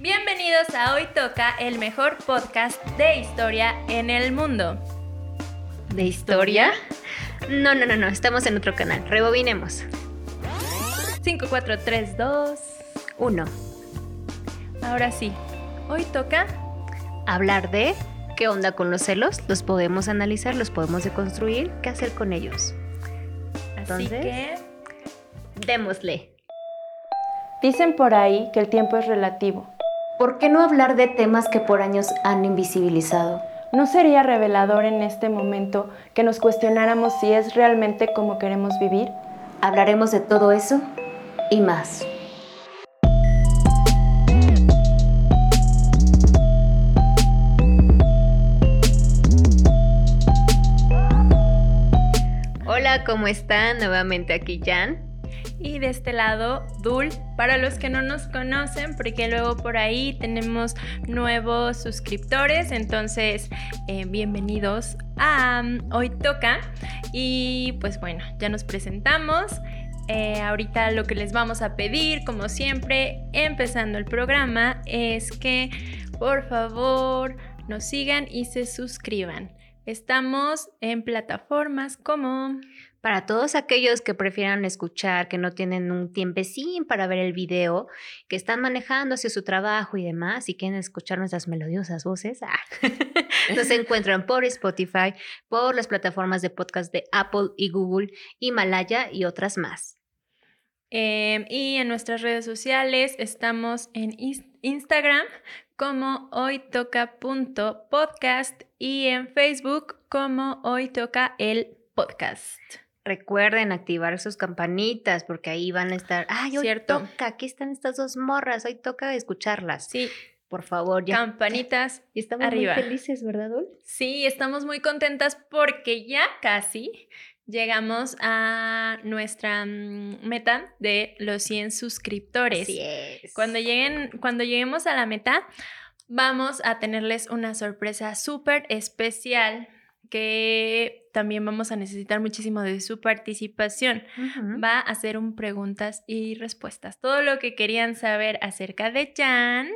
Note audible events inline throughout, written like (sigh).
Bienvenidos a Hoy Toca, el mejor podcast de historia en el mundo. ¿De historia? No, no, no, no, estamos en otro canal. Rebobinemos. 5, 4, 3, 2, 1. Ahora sí, hoy toca Hablar de qué onda con los celos, los podemos analizar, los podemos deconstruir, qué hacer con ellos. Así que Démosle. Dicen por ahí que el tiempo es relativo. ¿Por qué no hablar de temas que por años han invisibilizado? ¿No sería revelador en este momento que nos cuestionáramos si es realmente como queremos vivir? Hablaremos de todo eso y más. Hola, ¿cómo están? Nuevamente aquí Jan. Y de este lado Dul, para los que no nos conocen, porque luego por ahí tenemos nuevos suscriptores, entonces eh, bienvenidos a um, Hoy Toca y pues bueno, ya nos presentamos. Eh, ahorita lo que les vamos a pedir, como siempre, empezando el programa, es que por favor nos sigan y se suscriban. Estamos en plataformas como Para todos aquellos que prefieran escuchar, que no tienen un tiempecín para ver el video, que están manejando hacia su trabajo y demás y quieren escuchar nuestras melodiosas voces, ah, (laughs) nos (laughs) encuentran por Spotify, por las plataformas de podcast de Apple y Google, Himalaya y otras más. Eh, y en nuestras redes sociales estamos en Instagram como hoytoca.podcast y en Facebook como hoy toca el podcast. Recuerden activar sus campanitas porque ahí van a estar. ¡Ay, hoy Cierto. toca! Aquí están estas dos morras. Hoy toca escucharlas. Sí, Por favor, ya. campanitas. Y estamos arriba. muy felices, ¿verdad, Dul? Sí, estamos muy contentas porque ya casi llegamos a nuestra mm, meta de los 100 suscriptores. Así es. Cuando, lleguen, cuando lleguemos a la meta, vamos a tenerles una sorpresa súper especial que también vamos a necesitar muchísimo de su participación. Va a ser un preguntas y respuestas. Todo lo que querían saber acerca de Jan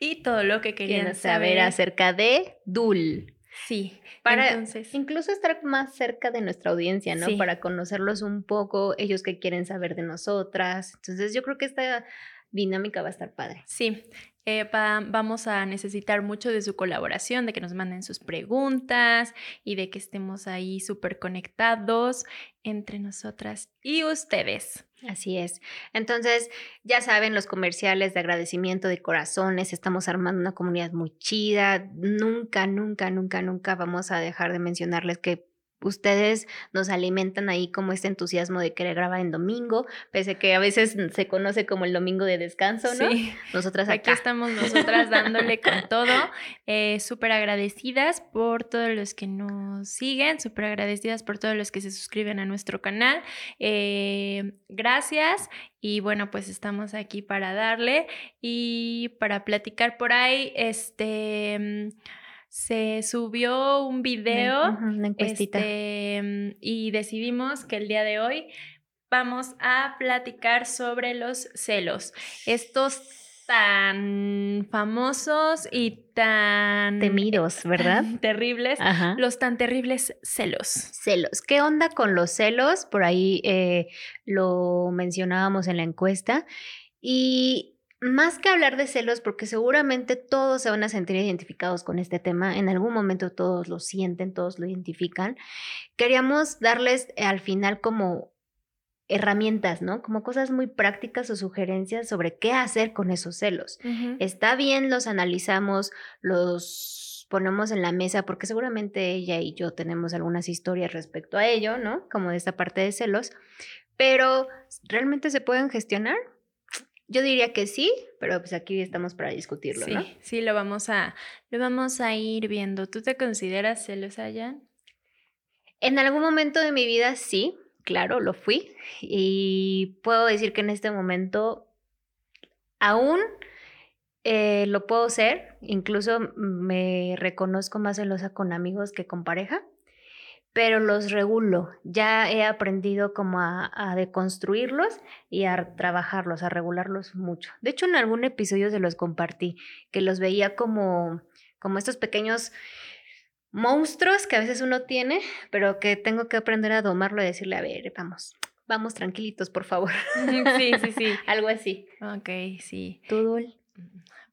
y todo lo que querían Quieren saber acerca de Dul. Sí, Para entonces. incluso estar más cerca de nuestra audiencia, ¿no? Sí. Para conocerlos un poco, ellos que quieren saber de nosotras. Entonces, yo creo que esta dinámica va a estar padre. Sí, eh, va- vamos a necesitar mucho de su colaboración, de que nos manden sus preguntas y de que estemos ahí súper conectados entre nosotras y ustedes. Así es. Entonces, ya saben, los comerciales de agradecimiento de corazones, estamos armando una comunidad muy chida. Nunca, nunca, nunca, nunca vamos a dejar de mencionarles que ustedes nos alimentan ahí como este entusiasmo de querer grabar en domingo, pese que a veces se conoce como el domingo de descanso, ¿no? Sí, Nosotras aquí acá. estamos nosotras dándole con todo, eh, súper agradecidas por todos los que nos siguen, súper agradecidas por todos los que se suscriben a nuestro canal. Eh, gracias y bueno, pues estamos aquí para darle y para platicar por ahí, este... Se subió un video Una encuestita. este, mm, y decidimos que el día de hoy vamos a platicar sobre los celos. Estos tan famosos y tan Temidos, ¿verdad? (laughs) terribles, Ajá. los tan terribles celos. Celos. ¿Qué onda con los celos? Por ahí eh, lo mencionábamos en la encuesta. Y más que hablar de celos, porque seguramente todos se van a sentir identificados con este tema, en algún momento todos lo sienten, todos lo identifican, queríamos darles eh, al final como herramientas, ¿no? Como cosas muy prácticas o sugerencias sobre qué hacer con esos celos. Está bien, los analizamos, los ponemos en la mesa, porque seguramente ella y yo tenemos algunas historias respecto a ello, ¿no? Como de esta parte de celos, pero ¿realmente se pueden gestionar? Yo diría que sí, pero pues aquí estamos para discutirlo, Sí, ¿no? sí, lo vamos a, lo vamos a ir viendo. ¿Tú te consideras celosa, Jan? En algún momento de mi vida sí, claro, lo fui. Y puedo decir que en este momento aún eh, lo puedo ser. Incluso me reconozco más celosa con amigos que con pareja. Pero los regulo. Ya he aprendido como a, a, deconstruirlos y a trabajarlos, a regularlos mucho. De hecho, en algún episodio se los compartí, que los veía como, como estos pequeños monstruos que a veces uno tiene, pero que tengo que aprender a domarlo y decirle, a ver, vamos, vamos tranquilitos, por favor. Sí, sí, sí. (laughs) Algo así. Ok, sí. ¿Tú, Dul?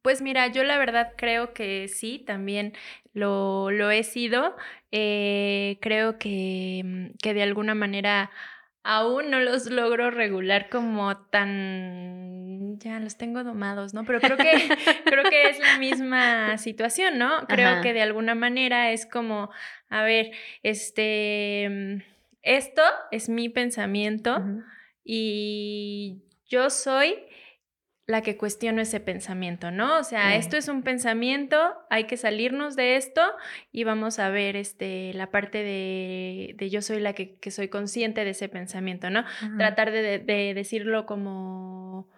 Pues mira, yo la verdad creo que sí, también lo, lo he sido. Eh, creo que, mm, que de alguna manera aún no los logro regular como tan ya los tengo domados, ¿no? Pero creo que (laughs) creo que es la misma situación, ¿no? Creo Ajá. que de alguna manera es como, a ver, este mm, esto es mi pensamiento y yo soy la que cuestiono ese pensamiento, ¿no? O sea, esto es un pensamiento, hay que salirnos de esto y vamos a ver este, la parte de, de yo soy la que, que soy consciente de ese pensamiento, ¿no? Ajá. Tratar de, de- de decirlo como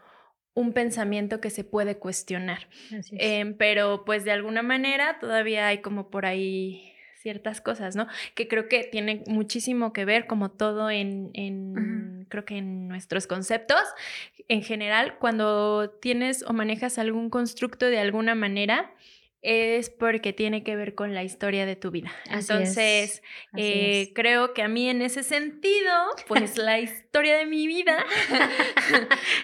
un pensamiento que se puede cuestionar. Así es. Em, pero pues de alguna manera todavía hay como por ahí ciertas cosas, ¿no? Que creo que tienen muchísimo que ver como todo en, en creo que en nuestros conceptos. En general, cuando tienes o manejas algún constructo de alguna manera, es porque tiene que ver con la historia de tu vida. Así es, Entonces, eh, creo que a mí en ese sentido, pues la historia de mi vida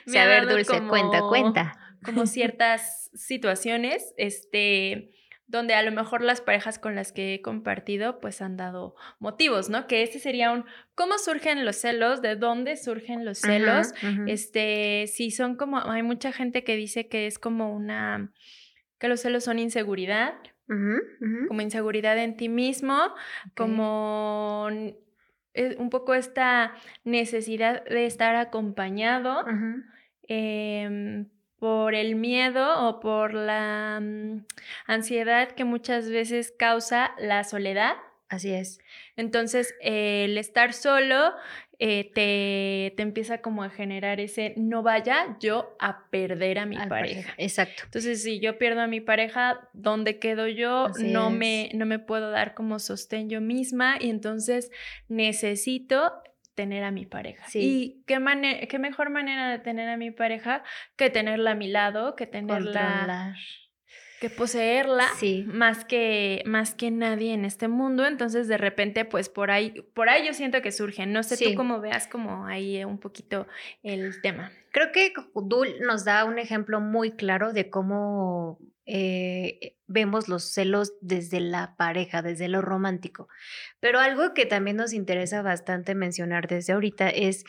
Sí, a ver, Dulce, cuenta, cuenta. como (laughs) ciertas situaciones, este, donde a lo mejor las parejas con las que he compartido, pues han dado motivos, ¿no? Que ese sería un, ¿cómo surgen los celos? ¿De dónde surgen los celos? Este, sí, son como, hay mucha gente que dice que es como una, que los celos son inseguridad, como inseguridad en ti mismo, como eh, un poco esta necesidad de estar acompañado. Por el miedo o por la mm, ansiedad que muchas veces causa la soledad. Así es. Entonces, eh, el estar solo eh, te, te empieza como a generar ese no vaya yo a perder a mi pareja. Exacto. Entonces, si yo pierdo a mi pareja, ¿dónde quedo yo? Así No es. me, no me puedo dar como sostén yo misma y entonces necesito tener a mi pareja. Sí. Y qué, mane- qué mejor manera de tener a mi pareja que tenerla a mi lado, que tenerla, Controlar. Que poseerla Sí. más que más que nadie en este mundo. Entonces, de repente, pues por ahí, por ahí yo siento que surgen. No sé Sí. tú cómo veas como ahí un poquito el tema. Creo que Dul nos da un ejemplo muy claro de cómo eh, vemos los celos desde la pareja, desde lo romántico. Pero algo que también nos interesa bastante mencionar desde ahorita es,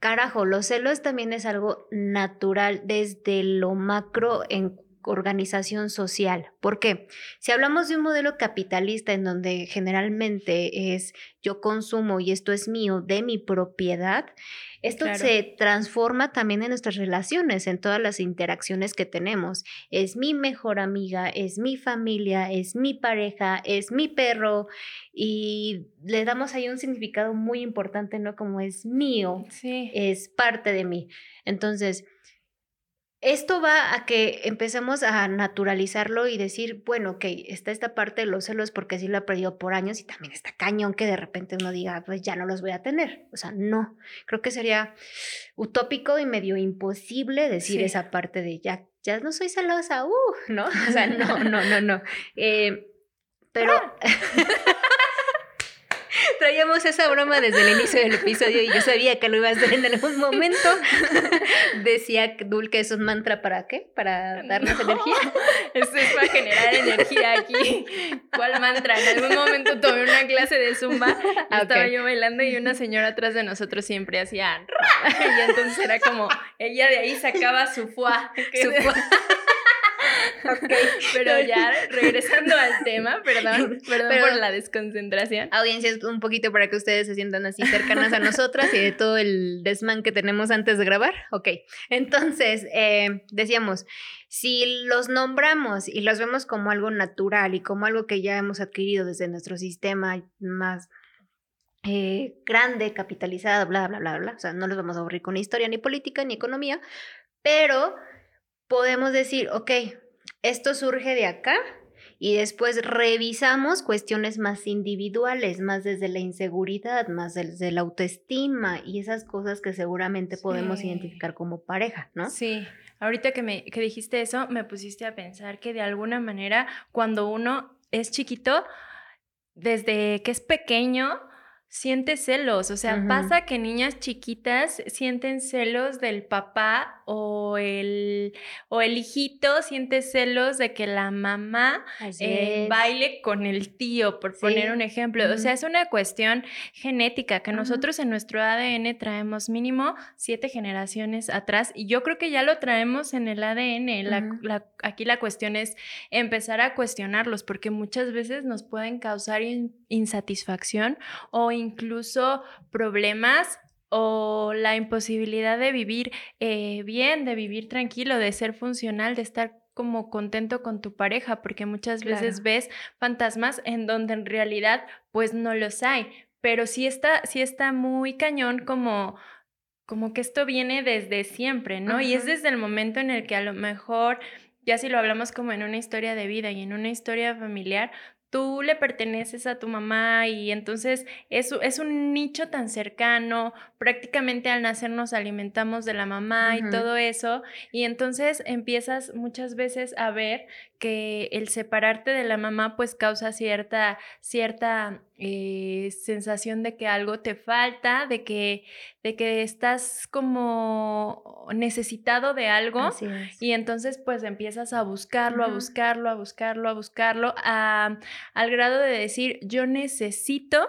carajo, los celos también es algo natural desde lo macro en organización social. ¿Por qué? Si hablamos de un modelo capitalista en donde generalmente es yo consumo y esto es mío, de mi propiedad, esto Claro. se transforma también en nuestras relaciones, en todas las interacciones que tenemos. Es mi mejor amiga, es mi familia, es mi pareja, es mi perro y le damos ahí un significado muy importante, ¿no? Como es mío, Sí. es parte de mí. Entonces, esto va a que empecemos a naturalizarlo y decir, bueno, ok, está esta parte de los celos porque así lo he perdido por años y también está cañón que de repente uno diga, pues ya no los voy a tener. O sea, no, creo que sería utópico y medio imposible decir Sí. esa parte de ya, ya no soy celosa, uh, ¿no? (laughs) O sea, no, (laughs) no, no, no. Eh, pero (laughs) traíamos esa broma desde el inicio del episodio y yo sabía que lo iba a hacer en algún momento. (laughs) Decía Dul que es un mantra para qué? Para darnos No. energía. (laughs) Esto es para generar energía aquí. ¿Cuál mantra? En algún momento tomé una clase de zumba Ah, estaba yo bailando y una señora atrás de nosotros siempre hacía (laughs) y entonces era como ella de ahí sacaba su fuá. Su fuá. (laughs) Pero ya regresando al tema, perdón, perdón Pero- por la desconcentración. Audiencias, un poquito para que ustedes se sientan así cercanas a nosotras y de todo el desmán que tenemos antes de grabar. Ok, entonces, eh, decíamos, si los nombramos y los vemos como algo natural y como algo que ya hemos adquirido desde nuestro sistema más eh, grande, capitalizado, bla, bla, bla, bla, o sea, no los vamos a aburrir con historia, ni política, ni economía, pero podemos decir, ok, esto surge de acá y después revisamos cuestiones más individuales, más desde la inseguridad, más desde la autoestima y esas cosas que seguramente podemos identificar como pareja, ¿no? Sí, ahorita que me que dijiste eso, me pusiste a pensar que de alguna manera cuando uno es chiquito, desde que es pequeño, siente celos, o sea, pasa que niñas chiquitas sienten celos del papá o el o el hijito siente celos de que la mamá eh, baile con el tío, por Sí. poner un ejemplo. O sea, es una cuestión genética que nosotros en nuestro ADN traemos mínimo siete generaciones atrás y yo creo que ya lo traemos en el ADN. La- Ujú. la- aquí la cuestión es empezar a cuestionarlos porque muchas veces nos pueden causar in- insatisfacción o incluso problemas o la imposibilidad de vivir eh, bien, de vivir tranquilo, de ser funcional, de estar como contento con tu pareja, porque muchas veces ves fantasmas en donde en realidad pues no los hay, pero sí está, sí está muy cañón como como que esto viene desde siempre, ¿no? Y es desde el momento en el que a lo mejor, ya si lo hablamos como en una historia de vida y en una historia familiar, tú le perteneces a tu mamá y entonces es, es un nicho tan cercano, prácticamente al nacer nos alimentamos de la mamá y todo eso, y entonces empiezas muchas veces a ver que el separarte de la mamá pues causa cierta, cierta eh, sensación de que algo te falta, de que, de que estás como necesitado de algo. Así es. Y entonces pues empiezas a buscarlo, a buscarlo, a buscarlo, a buscarlo, a- al grado de decir, yo necesito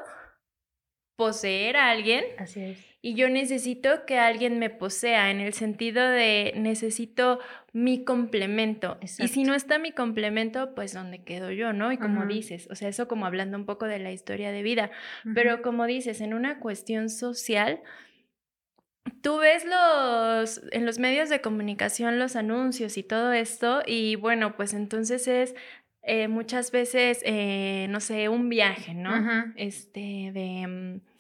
poseer a alguien Así es. Y yo necesito que alguien me posea en el sentido de necesito mi complemento. Y si no está mi complemento, pues ¿dónde quedo yo, no? Y como dices, o sea, eso como hablando un poco de la historia de vida, pero como dices, en una cuestión social, tú ves los en los medios de comunicación los anuncios y todo esto y bueno, pues entonces es eh, muchas veces, eh, no sé, un viaje, ¿no? Este, de, mm,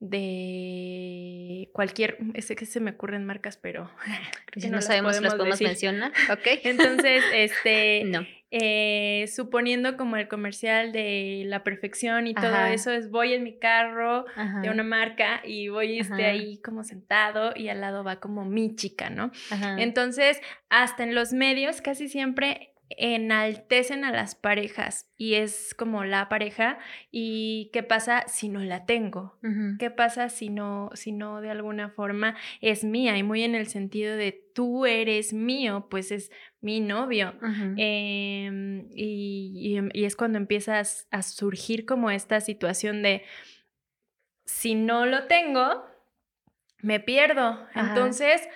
de cualquier, es que se me ocurren marcas, pero (laughs) que no, sabemos si las podemos decir. mencionar, (laughs) ¿ok? entonces, este, (laughs) no. eh, suponiendo como el comercial de la perfección y todo eso, es voy en mi carro de una marca y voy este, ahí como sentado y al lado va como mi chica, ¿no? ajá. Entonces, hasta en los medios casi siempre enaltecen a las parejas y es como la pareja y qué pasa si no la tengo. ¿Qué pasa si no, si no de alguna forma es mía? Y muy en el sentido de tú eres mío, pues es mi novio. Em, y, y- y es cuando empiezas a surgir como esta situación de si no lo tengo, me pierdo. Ajá. Entonces,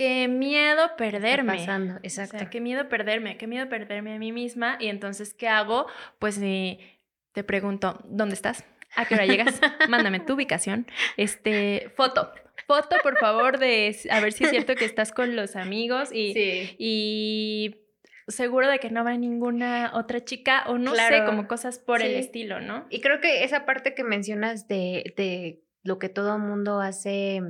qué miedo perderme. pasando, O exacto. sea, qué miedo perderme, qué miedo perderme a mí misma. Y entonces, ¿qué hago? Pues eh, te pregunto, ¿dónde estás? ¿A qué hora llegas? (laughs) Mándame tu ubicación. Este, foto. Foto, por favor, de a ver si es cierto que estás con los amigos y, sí. y seguro de que no va ninguna otra chica o no sé, como cosas por el estilo, ¿no? Y creo que esa parte que mencionas de, de lo que todo mundo hace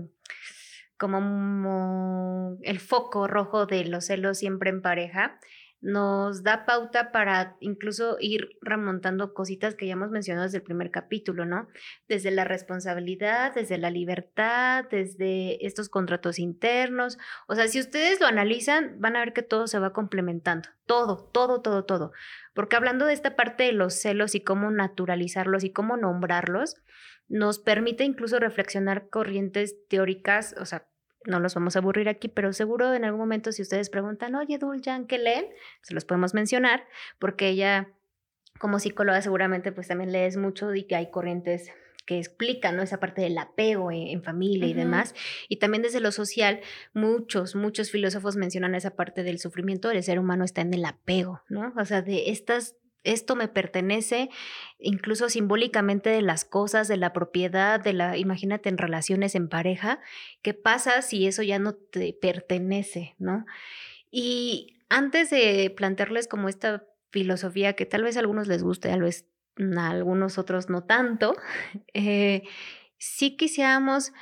como mo- el foco rojo de los celos siempre en pareja, nos da pauta para incluso ir remontando cositas que ya hemos mencionado desde el primer capítulo, ¿no? Desde la responsabilidad, desde la libertad, desde estos contratos internos. O sea, si ustedes lo analizan, van a ver que todo se va complementando. Todo, todo, todo, todo. Porque hablando de esta parte de los celos y cómo naturalizarlos y cómo nombrarlos, nos permite incluso reflexionar corrientes teóricas, o sea, no los vamos a aburrir aquí, pero seguro en algún momento si ustedes preguntan, oye, Duljan, ¿qué leen? Se los podemos mencionar, porque ella, como psicóloga, seguramente pues también lees mucho y que hay corrientes que explican ¿no? esa parte del apego en, en familia y demás. Y también desde lo social, muchos, muchos filósofos mencionan esa parte del sufrimiento del ser humano está en el apego, ¿no? O sea, de estas, esto me pertenece, incluso simbólicamente de las cosas, de la propiedad, de la, imagínate en relaciones en pareja, ¿qué pasa si eso ya no te pertenece, ¿no? Y antes de plantearles como esta filosofía que tal vez a algunos les guste, tal vez a algunos otros no tanto, (laughs) eh, sí quisiéramos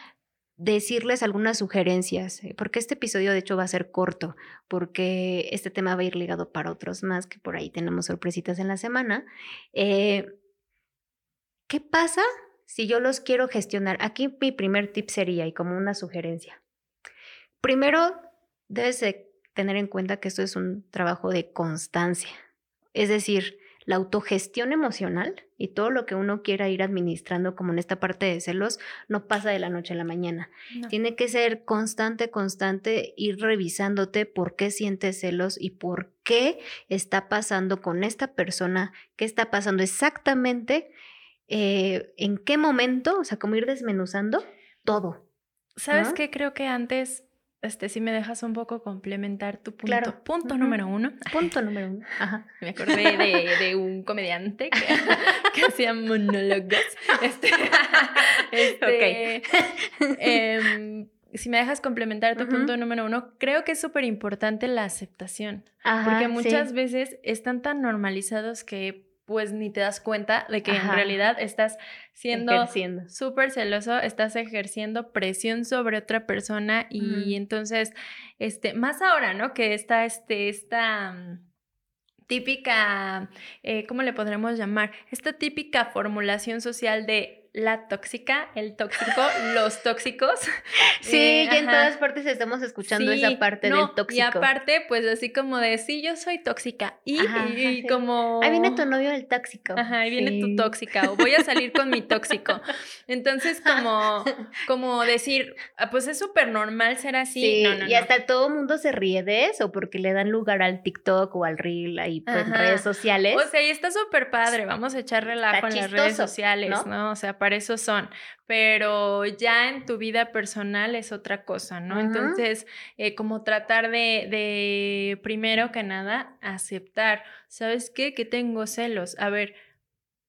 decirles algunas sugerencias, eh, porque este episodio de hecho va a ser corto, porque este tema va a ir ligado para otros más, que por ahí tenemos sorpresitas en la semana. Eh, ¿Qué pasa si yo los quiero gestionar? Aquí mi primer tip sería, y como una sugerencia, primero debes de tener en cuenta que esto es un trabajo de constancia, es decir, la autogestión emocional y todo lo que uno quiera ir administrando como en esta parte de celos no pasa de la noche a la mañana. Tiene que ser constante, constante, ir revisándote por qué sientes celos y por qué está pasando con esta persona, qué está pasando exactamente, eh, en qué momento, o sea, como ir desmenuzando todo. ¿Sabes qué? Creo que antes este, si me dejas un poco complementar tu punto. Punto número uno. Punto número uno. (laughs) Ajá. Me acordé de, de un comediante que, (laughs) que, hacía monólogos. (laughs) Este, este eh, si me dejas complementar tu punto número uno, creo que es súper importante la aceptación. porque muchas veces están tan normalizados que pues ni te das cuenta de que en realidad estás siendo súper celoso, estás ejerciendo presión sobre otra persona y entonces, este, más ahora, ¿no? Que está, este, esta mm, típica, eh, ¿cómo le podremos llamar? Esta típica formulación social de la tóxica, el tóxico, (laughs) los tóxicos. Sí, eh, y en todas partes estamos escuchando esa parte del tóxico. Y aparte, pues así como de, sí, yo soy tóxica. Y, como... Ahí viene tu novio el tóxico. Ajá, ahí viene tu tóxica. O voy a salir con mi tóxico. (laughs) Entonces, como, como decir, ah, pues es súper normal ser así. Sí, y hasta todo el mundo se ríe de eso porque le dan lugar al TikTok o al Reel ahí pues, en redes sociales. O sea, y está súper padre. Vamos a echar relajo en las redes sociales, ¿no? ¿no? O sea, para eso son, pero ya en tu vida personal es otra cosa, ¿no? Entonces, eh, como tratar de, de, primero que nada, aceptar, ¿sabes qué? Que tengo celos. A ver,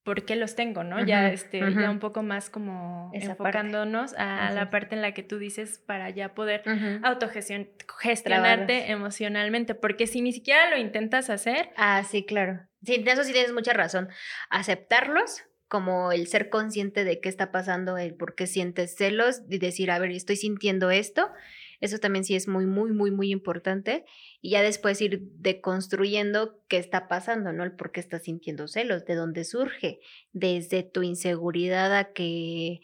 por qué los tengo, ¿no? ya, este, ya un poco más como enfocándonos a la parte en la que tú dices para ya poder autogestionarte emocionalmente, porque si ni siquiera lo intentas hacer. Ah, sí, claro. Sí, en eso sí tienes mucha razón. Aceptarlos, como el ser consciente de qué está pasando, el por qué sientes celos y decir, a ver, estoy sintiendo esto. Eso también sí es muy, muy, muy, muy importante. Y ya después ir deconstruyendo qué está pasando, ¿no? El por qué estás sintiendo celos, de dónde surge, desde tu inseguridad a que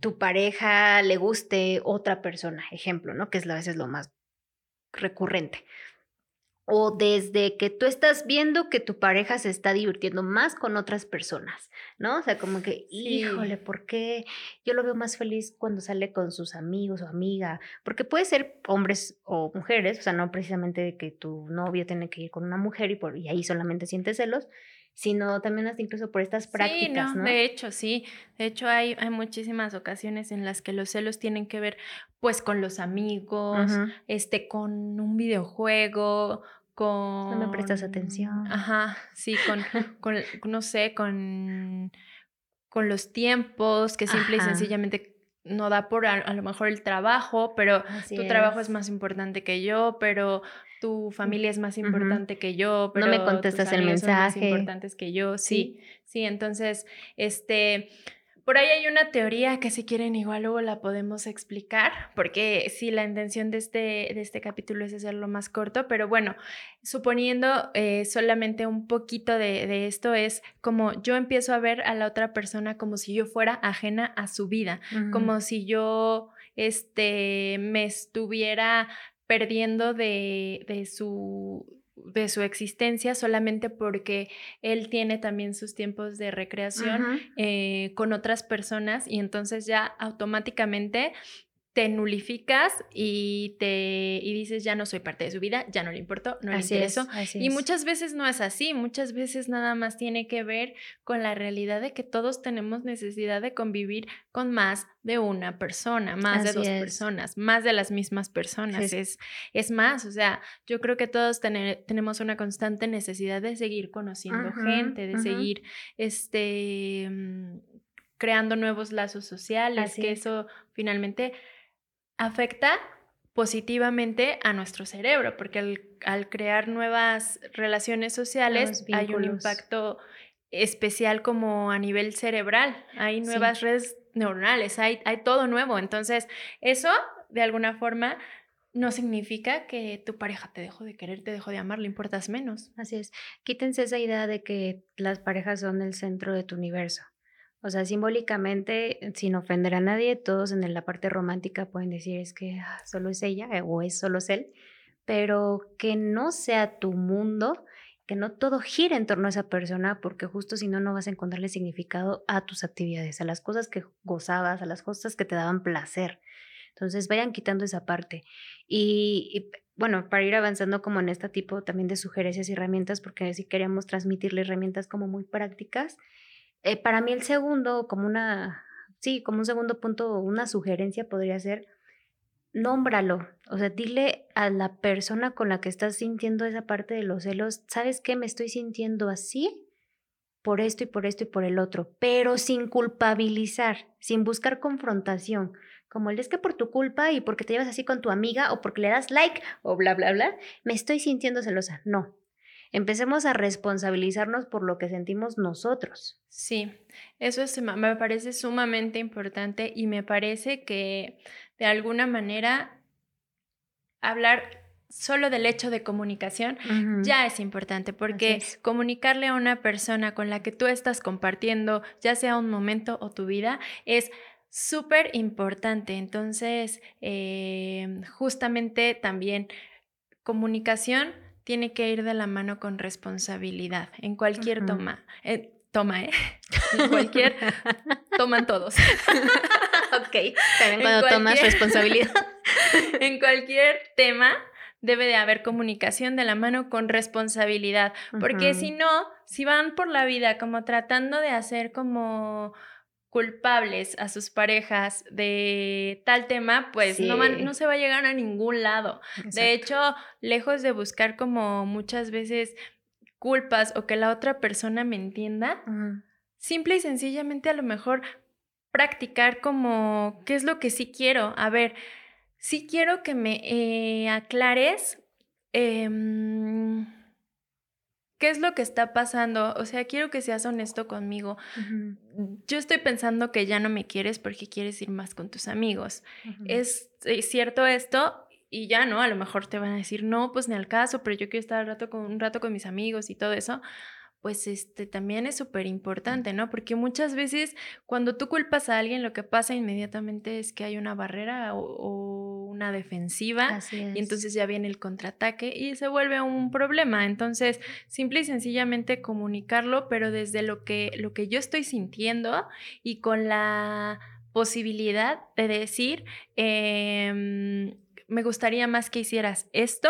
tu pareja le guste otra persona, ejemplo, ¿no? Que es a veces lo más recurrente o desde que tú estás viendo que tu pareja se está divirtiendo más con otras personas, ¿no? O sea, como que, híjole, ¿por qué yo lo veo más feliz cuando sale con sus amigos o amiga? Porque puede ser hombres o mujeres, o sea, no precisamente que tu novio tiene que ir con una mujer y, por, y ahí solamente siente celos, sino también hasta incluso por estas prácticas, no, De hecho, sí. De hecho, hay, hay muchísimas ocasiones en las que los celos tienen que ver, pues, con los amigos, este, con un videojuego, con... No me prestas atención. Ajá, sí, con, con (laughs) no sé, con, con los tiempos, que simple y sencillamente no da por a, lo mejor el trabajo, pero tu trabajo es más importante que yo, pero tu familia es más importante que yo, pero no me contestas el mensaje. Son más importantes que yo, sí, sí, entonces, este, por ahí hay una teoría que si quieren igual luego la podemos explicar, porque sí, la intención de este, de este capítulo es hacerlo más corto, pero bueno, suponiendo eh, solamente un poquito de, esto es como yo empiezo a ver a la otra persona como si yo fuera ajena a su vida, como si yo este, me estuviera perdiendo de, de su de su existencia solamente porque él tiene también sus tiempos de recreación eh, con otras personas y entonces ya automáticamente te nulificas y te y dices ya no soy parte de su vida, ya no le importó, no le interesó. y muchas veces no es así, muchas veces nada más tiene que ver con la realidad de que todos tenemos necesidad de convivir con más de una persona, más de dos personas, más de las mismas personas. Es, es más, o sea, yo creo que todos tenemos una constante necesidad de seguir conociendo gente, de seguir este mm, creando nuevos lazos sociales, que eso finalmente afecta positivamente a nuestro cerebro, porque al, crear nuevas relaciones sociales hay un impacto especial como a nivel cerebral. Hay nuevas redes neuronales, hay, hay todo nuevo. Entonces, eso, de alguna forma, no significa que tu pareja te dejó de querer, te dejó de amar, le importas menos. Así es. Quítense esa idea de que las parejas son el centro de tu universo. O sea, simbólicamente, sin ofender a nadie, todos en la parte romántica pueden decir es que ah, solo es ella eh, o es solo es él, pero que no sea tu mundo, que no todo gire en torno a esa persona, porque justo si no, no vas a encontrarle significado a tus actividades, a las cosas que gozabas, a las cosas que te daban placer. Entonces, vayan quitando esa parte. Y, bueno, para ir avanzando como en este tipo también de sugerencias y herramientas, porque si queríamos transmitirle herramientas como muy prácticas, eh, para mí el segundo, como una, sí, como un segundo punto, una sugerencia podría ser, nómbralo, o sea, dile a la persona con la que estás sintiendo esa parte de los celos, ¿sabes qué? Me estoy sintiendo así por esto y por esto y por el otro, pero sin culpabilizar, sin buscar confrontación, como el es que por tu culpa y porque te llevas así con tu amiga o porque le das like o bla, bla, bla, me estoy sintiendo celosa. No, empecemos a responsabilizarnos por lo que sentimos nosotros. Sí, eso es, me parece sumamente importante y me parece que de alguna manera hablar solo del hecho de comunicación ya es importante porque comunicarle a una persona con la que tú estás compartiendo, ya sea un momento o tu vida, es súper importante. Entonces, eh, justamente también comunicación tiene que ir de la mano con responsabilidad en cualquier toma. Eh, toma, (laughs) ¿eh? En cualquier. toman todos. (laughs) ok, también cuando tomas responsabilidad. (laughs) en cualquier tema debe de haber comunicación de la mano con responsabilidad, porque si no, si van por la vida como tratando de hacer como culpables a sus parejas de tal tema, pues no, no, se va a llegar a ningún lado. De hecho, lejos de buscar como muchas veces culpas o que la otra persona me entienda, simple y sencillamente a lo mejor practicar como qué es lo que sí quiero. A ver, sí quiero que me eh, aclares. Em, ¿Qué es lo que está pasando? O sea, quiero que seas honesto conmigo. Yo estoy pensando que ya no me quieres porque quieres ir más con tus amigos. ¿Es, eh, cierto esto? Y ya, ¿no? A lo mejor te van a decir, no, pues ni al caso, pero yo quiero estar un rato con, un rato con mis amigos y todo eso. Pues este también es súper importante, ¿no? Porque muchas veces cuando tú culpas a alguien, lo que pasa inmediatamente es que hay una barrera o una defensiva y entonces ya viene el contraataque y se vuelve un problema. Entonces, simple y sencillamente comunicarlo, pero desde lo que, lo que yo estoy sintiendo y con la posibilidad de decir, eh, me gustaría más que hicieras esto,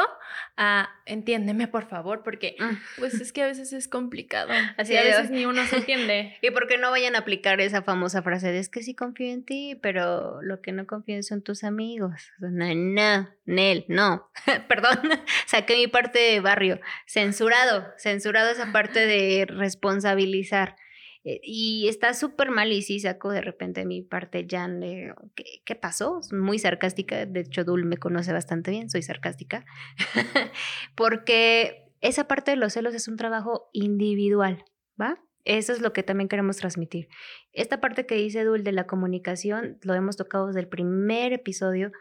ah, entiéndeme por favor, porque mm. pues es que a veces es complicado. (laughs) Así a veces ni uno se entiende. (laughs) y porque no vayan a aplicar esa famosa frase de es que sí confío en ti, pero lo que no confío en son tus amigos. No, no, Nel, no. (laughs) Perdón, saqué mi parte de barrio. Censurado, censurado esa parte de responsabilizar. Eh, y está súper mal y sí saco de repente mi parte Jan de, ¿qué, ¿qué, pasó? Muy sarcástica, de hecho Dul me conoce bastante bien, soy sarcástica, (laughs) porque esa parte de los celos es un trabajo individual, ¿va? Eso es lo que también queremos transmitir. Esta parte que dice Dul de la comunicación, lo hemos tocado desde el primer episodio,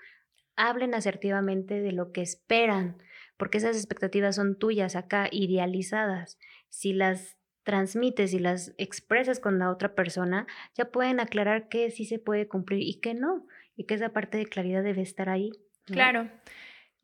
hablen asertivamente de lo que esperan, porque esas expectativas son tuyas acá, idealizadas. Si las transmites y las expresas con la otra persona, ya pueden aclarar que sí se puede cumplir y que no, y que esa parte de claridad debe estar ahí. Claro.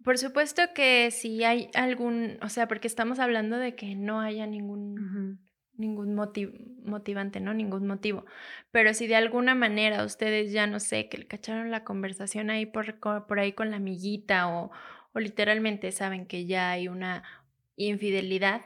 Por supuesto que si hay algún, o sea, porque estamos hablando de que no haya ningún, ningún motivante, ¿no? Ningún motivo. Pero si de alguna manera ustedes ya no sé, que le cacharon la conversación ahí por, por ahí con la amiguita o, o literalmente saben que ya hay una infidelidad,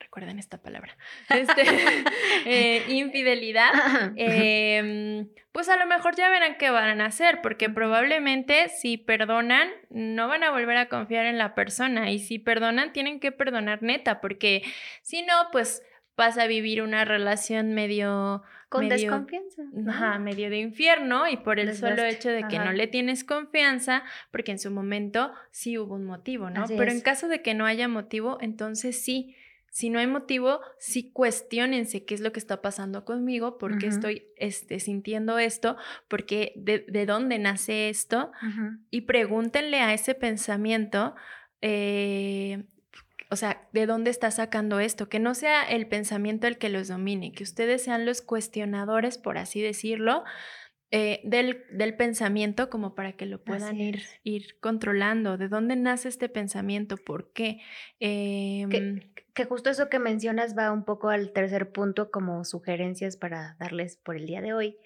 recuerden esta palabra, (laughs) este, (laughs) eh, infidelidad, em, pues a lo mejor ya verán qué van a hacer, porque probablemente si perdonan, no van a volver a confiar en la persona, y si perdonan, tienen que perdonar neta, porque si no, pues vas a vivir una relación medio... Con desconfianza. Ajá, medio de infierno y por el solo hecho de que no le tienes confianza, porque en su momento sí hubo un motivo, ¿no? Pero en caso de que no haya motivo, entonces sí, Si no hay motivo, sí cuestionense qué es lo que está pasando conmigo, por qué estoy este, sintiendo esto, porque de, de dónde nace esto, y pregúntenle a ese pensamiento eh, o sea, ¿de dónde está sacando esto? Que no sea el pensamiento el que los domine, que ustedes sean los cuestionadores, por así decirlo, eh, del, del, pensamiento como para que lo puedan ir, ir controlando. ¿De dónde nace este pensamiento? ¿Por qué? Que, justo eso que mencionas va un poco al tercer punto como sugerencias para darles por el día de hoy.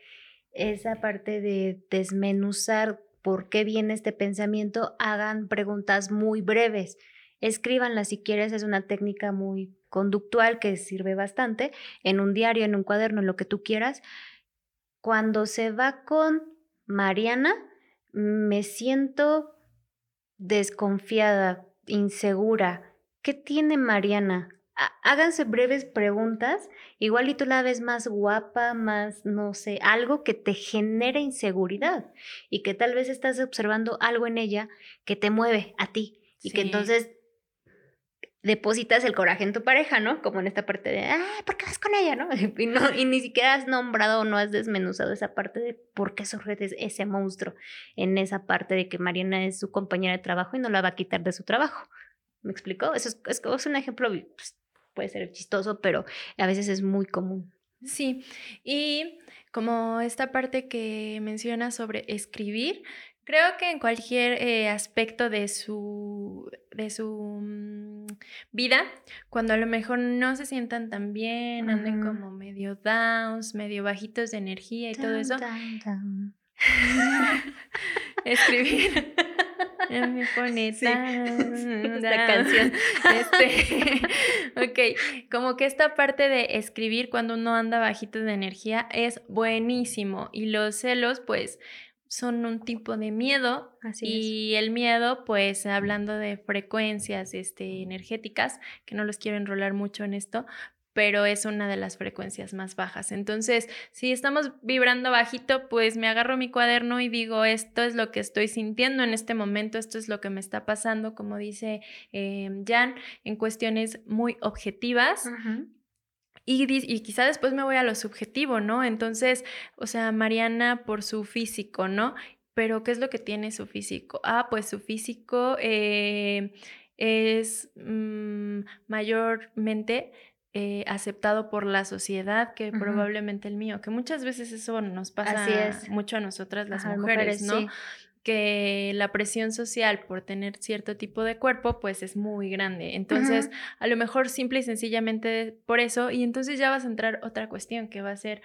Esa parte de desmenuzar por qué viene este pensamiento, hagan preguntas muy breves escríbanla si quieres, es una técnica muy conductual que sirve bastante en un diario, en un cuaderno, en lo que tú quieras. Cuando se va con Mariana, me siento desconfiada, insegura. ¿Qué tiene Mariana? Háganse breves preguntas, igual y tú la ves más guapa, más, no sé, algo que te genere inseguridad y que tal vez estás observando algo en ella que te mueve a ti y que entonces depositas el coraje en tu pareja, ¿no? Como en esta parte de, ah, ¿por qué vas con ella, no? (laughs) Y, no, y ni siquiera has nombrado o no has desmenuzado esa parte de por qué surge ese monstruo en esa parte de que Mariana es su compañera de trabajo y no la va a quitar de su trabajo. ¿Me explicó? Eso es, es, un ejemplo, pues, puede ser chistoso, pero a veces es muy común. Sí, y como esta parte que menciona sobre escribir, Creo que en cualquier eh, aspecto de su, de su mm, vida, cuando a lo mejor no se sientan tan bien, anden como medio downs, medio bajitos de energía y todo eso. (laughs) Escribir. (laughs) me pone esta canción. Este, (laughs) (laughs) ok, como que esta parte de escribir cuando uno anda bajito de energía es buenísimo y los celos, pues son un tipo de miedo y el miedo, pues hablando de frecuencias este, energéticas, que no los quiero enrolar mucho en esto, pero es una de las frecuencias más bajas. Entonces, si estamos vibrando bajito, pues me agarro mi cuaderno y digo, esto es lo que estoy sintiendo en este momento, esto es lo que me está pasando, como dice eh, Jan, en cuestiones muy objetivas. Y, quizá después me voy a lo subjetivo, ¿no? Entonces, o sea, Mariana por su físico, ¿no? Pero ¿qué es lo que tiene su físico? Ah, pues su físico eh, es mm, mayormente eh, aceptado por la sociedad que probablemente el mío, que muchas veces eso nos pasa mucho a nosotras las mujeres, ¿no? que la presión social por tener cierto tipo de cuerpo pues es muy grande. Entonces, a lo mejor simple y sencillamente por eso, y entonces ya vas a entrar otra cuestión que va a ser,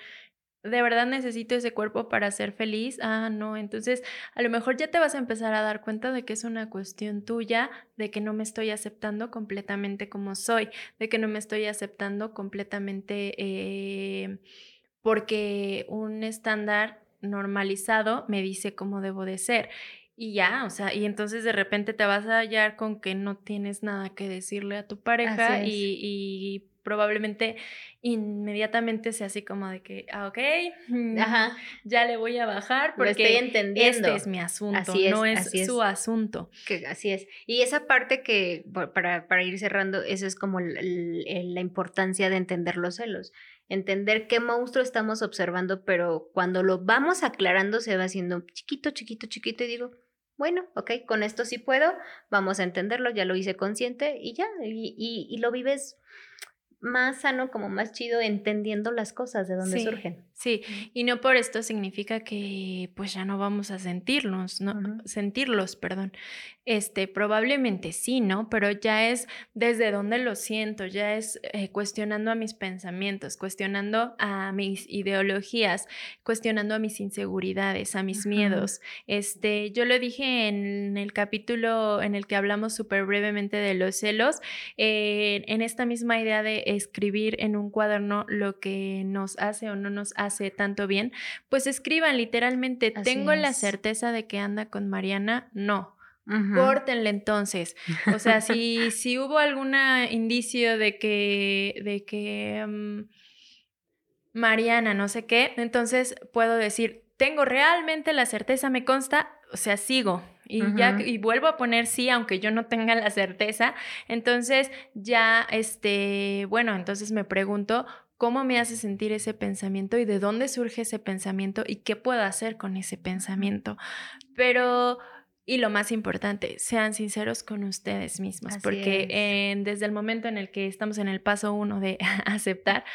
¿de verdad necesito ese cuerpo para ser feliz? Ah, no, entonces a lo mejor ya te vas a empezar a dar cuenta de que es una cuestión tuya, de que no me estoy aceptando completamente como soy, de que no me estoy aceptando completamente eh, porque un estándar normalizado me dice cómo debo de ser. Y ya, o sea, y entonces de repente te vas a hallar con que no tienes nada que decirle a tu pareja y, probablemente inmediatamente sea así como de que, ah, ok, mm, ya le voy a bajar porque estoy entendiendo. este es mi asunto, no es, su asunto. Que, así es. Y esa parte que, para, para ir cerrando, eso es como la importancia de entender los celos entender qué monstruo estamos observando, pero cuando lo vamos aclarando se va haciendo chiquito, chiquito, chiquito y digo, bueno, ok, con esto sí puedo, vamos a entenderlo, ya lo hice consciente y ya, y, y, y lo vives más sano, como más chido, entendiendo las cosas de dónde surgen. Sí, y no por esto significa que pues ya no vamos a sentirnos, ¿no? Sentirlos, perdón. Este, probablemente sí, ¿no? Pero ya es desde dónde lo siento, ya es eh, cuestionando a mis pensamientos, cuestionando a mis ideologías, cuestionando a mis inseguridades, a mis miedos. Este, yo lo dije en el capítulo en el que hablamos súper brevemente de los celos, eh, en esta misma idea de escribir en un cuaderno lo que nos hace o no nos hace tanto bien, pues escriban literalmente, tengo la certeza de que anda con Mariana, no. Córtenle entonces. O sea, (laughs) si, si hubo algún indicio de que, de que mm, Mariana no sé qué, entonces puedo decir, tengo realmente la certeza, me consta, o sea, sigo, Y ya, y vuelvo a poner sí, aunque yo no tenga la certeza. Entonces, ya, este, bueno, entonces me pregunto, ¿cómo me hace sentir ese pensamiento y de dónde surge ese pensamiento y qué puedo hacer con ese pensamiento? Pero, y lo más importante, sean sinceros con ustedes mismos, Así porque en- desde el momento en el que estamos en el paso uno de (laughs) aceptar,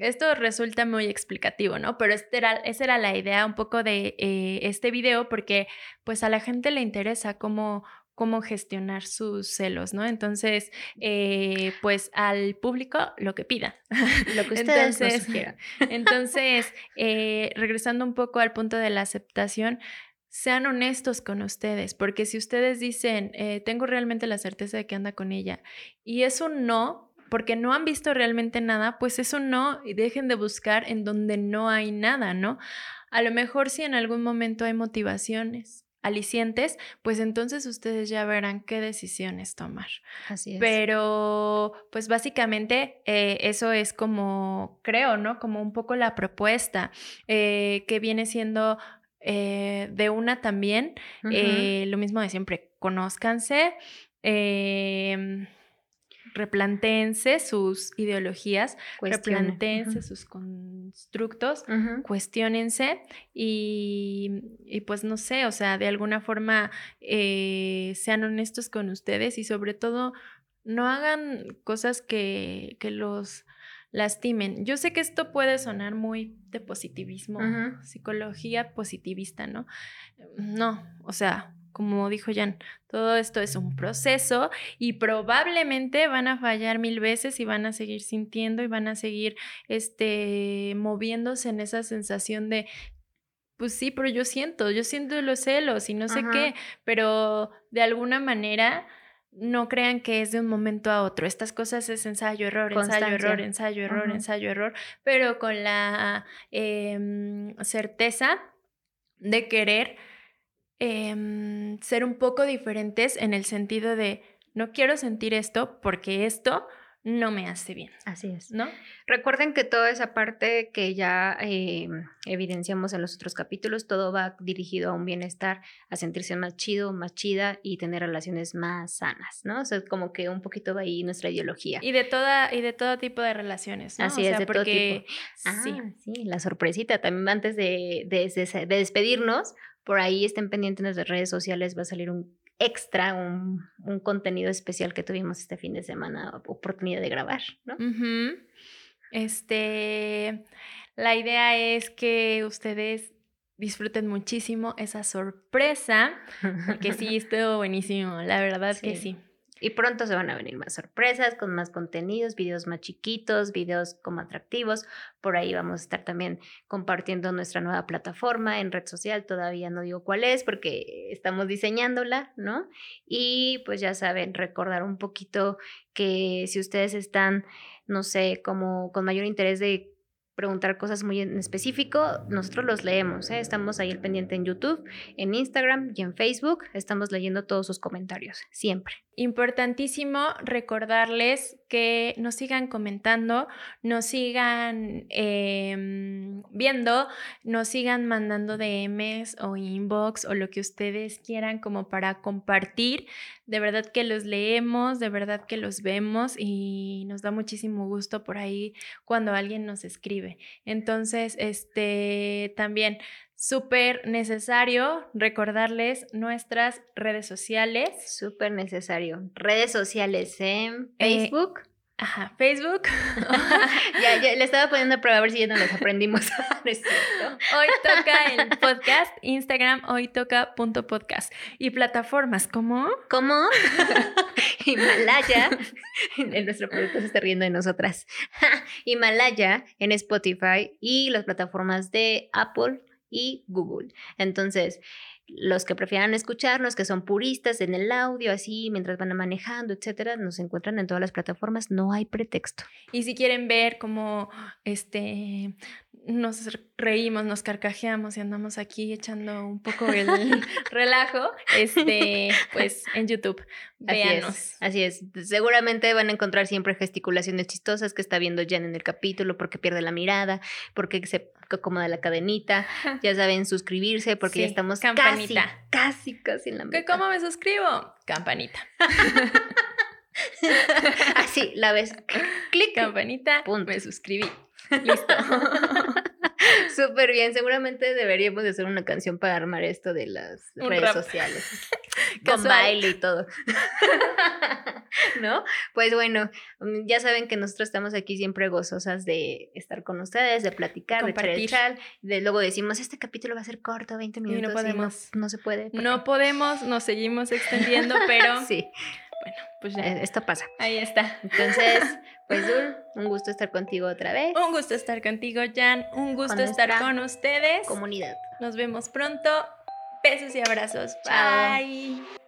esto resulta muy explicativo, ¿no? Pero este era, esa era la idea un poco de eh, este video porque pues a la gente le interesa cómo, cómo gestionar sus celos, ¿no? Entonces, eh, pues al público lo que pida. Lo (laughs) que ustedes Entonces, sugieran. (laughs) Entonces, eh, regresando un poco al punto de la aceptación, sean honestos con ustedes, porque si ustedes dicen, eh, tengo realmente la certeza de que anda con ella, y es un no, porque no han visto realmente nada, pues es un no y dejen de buscar en donde no hay nada, ¿no? A lo mejor si en algún momento hay motivaciones alicientes, pues entonces ustedes ya verán qué decisiones tomar. Así es. Pero, pues básicamente eh, eso es como, creo, ¿no? Como un poco la propuesta eh, que viene siendo eh, de una también, lo mismo de siempre, conózcanse, eh, replantéense sus ideologías, Cuestione. replantéense Ujú. sus constructos Ujú. cuestionense y, y, pues no sé, o sea, de alguna forma eh, sean honestos con ustedes y sobre todo no hagan cosas que, que los lastimen. Yo sé que esto puede sonar muy de positivismo, psicología positivista, ¿no? No, o sea, como dijo Jan, todo esto es un proceso y probablemente van a fallar mil veces y van a seguir sintiendo y van a seguir este, moviéndose en esa sensación de, pues sí, pero yo siento, yo siento los celos y no sé Ajá. qué, pero de alguna manera no crean que es de un momento a otro. Estas cosas es ensayo, error, ensayo, error, ensayo, error, Ajá. ensayo, error, pero con la em, certeza de querer em, ser un poco diferentes en el sentido de no quiero sentir esto porque esto no me hace bien, Así es. ¿no? Recuerden que toda esa parte que ya eh, evidenciamos en los otros capítulos, todo va dirigido a un bienestar, a sentirse más chido, más chida y tener relaciones más sanas, ¿no? O sea, como que un poquito va ahí nuestra ideología. Y de toda y de todo tipo de relaciones, ¿no? Así O es, sea, de todo porque Ah, sí. sí. la sorpresita. También antes de, de- de- de despedirnos, por ahí estén pendientes en nuestras redes sociales, va a salir un extra, un, un contenido especial que tuvimos este fin de semana, oportunidad de grabar, ¿no? Este, la idea es que ustedes disfruten muchísimo esa sorpresa, porque sí, (laughs) estuvo buenísimo, la verdad que Sí. Y pronto se van a venir más sorpresas, con más contenidos, videos más chiquitos, videos como atractivos. Por ahí vamos a estar también compartiendo nuestra nueva plataforma en red social. Todavía no digo cuál es porque estamos diseñándola, ¿no? Y pues ya saben, recordar un poquito que si ustedes están, no sé, como con mayor interés de preguntar cosas muy en específico, nosotros los leemos, ¿eh? estamos ahí al pendiente en YouTube, en Instagram y en Facebook, estamos leyendo todos sus comentarios, siempre. Importantísimo recordarles que nos sigan comentando, nos sigan em, viendo, nos sigan mandando DMs o inbox o lo que ustedes quieran como para compartir. De verdad que los leemos, de verdad que los vemos y nos da muchísimo gusto por ahí cuando alguien nos escribe. Entonces, este también súper necesario recordarles nuestras redes sociales. Súper necesario. Redes sociales en Eh, Facebook. Ajá, Facebook. (laughs) ya, ya le estaba poniendo a prueba a ver si ya no los aprendimos. (laughs) No es cierto. Hoy toca el (laughs) podcast, Instagram, hoy toca punto podcast. Y plataformas como ¿Cómo? Himalaya. En nuestro producto se está riendo de nosotras. Himalaya en Spotify y las plataformas de Apple y Google. Entonces, los que prefieran escucharnos, que son puristas en el audio, así, mientras van manejando, etcétera, nos encuentran en todas las plataformas. No hay pretexto. Y si quieren ver como este nos reímos, nos carcajeamos y andamos aquí echando un poco el (laughs) relajo, este, (laughs) pues en YouTube. Véanos. Así es, así es. Seguramente van a encontrar siempre gesticulaciones chistosas que está viendo Jan en el capítulo, porque pierde la mirada, porque se acomoda la cadenita. (laughs) Ya saben, suscribirse, porque ya estamos campanita. casi, casi, casi en la meta. ¿Cómo me suscribo? Campanita. Así, la ves. Clic. Campanita. Punto. Me suscribí. Listo. (laughs) Súper bien. Seguramente deberíamos de hacer una canción para armar esto de las redes sociales. (laughs) Con baile y todo. (laughs) ¿No? Pues bueno, mm, ya saben que nosotros estamos aquí siempre gozosas de estar con ustedes, de platicar, de echar de luego decimos, este capítulo va a ser corto, 20 minutos. Y no podemos. no, se puede. No podemos, nos seguimos extendiendo, pero... sí. Bueno, pues ya. Eh, esto pasa. Ahí está. Entonces, (laughs) pues Dul, un gusto estar contigo otra vez. Un gusto estar contigo, Jan. Un gusto estar con ustedes. Comunidad. Nos vemos pronto. Besos y abrazos. Bye.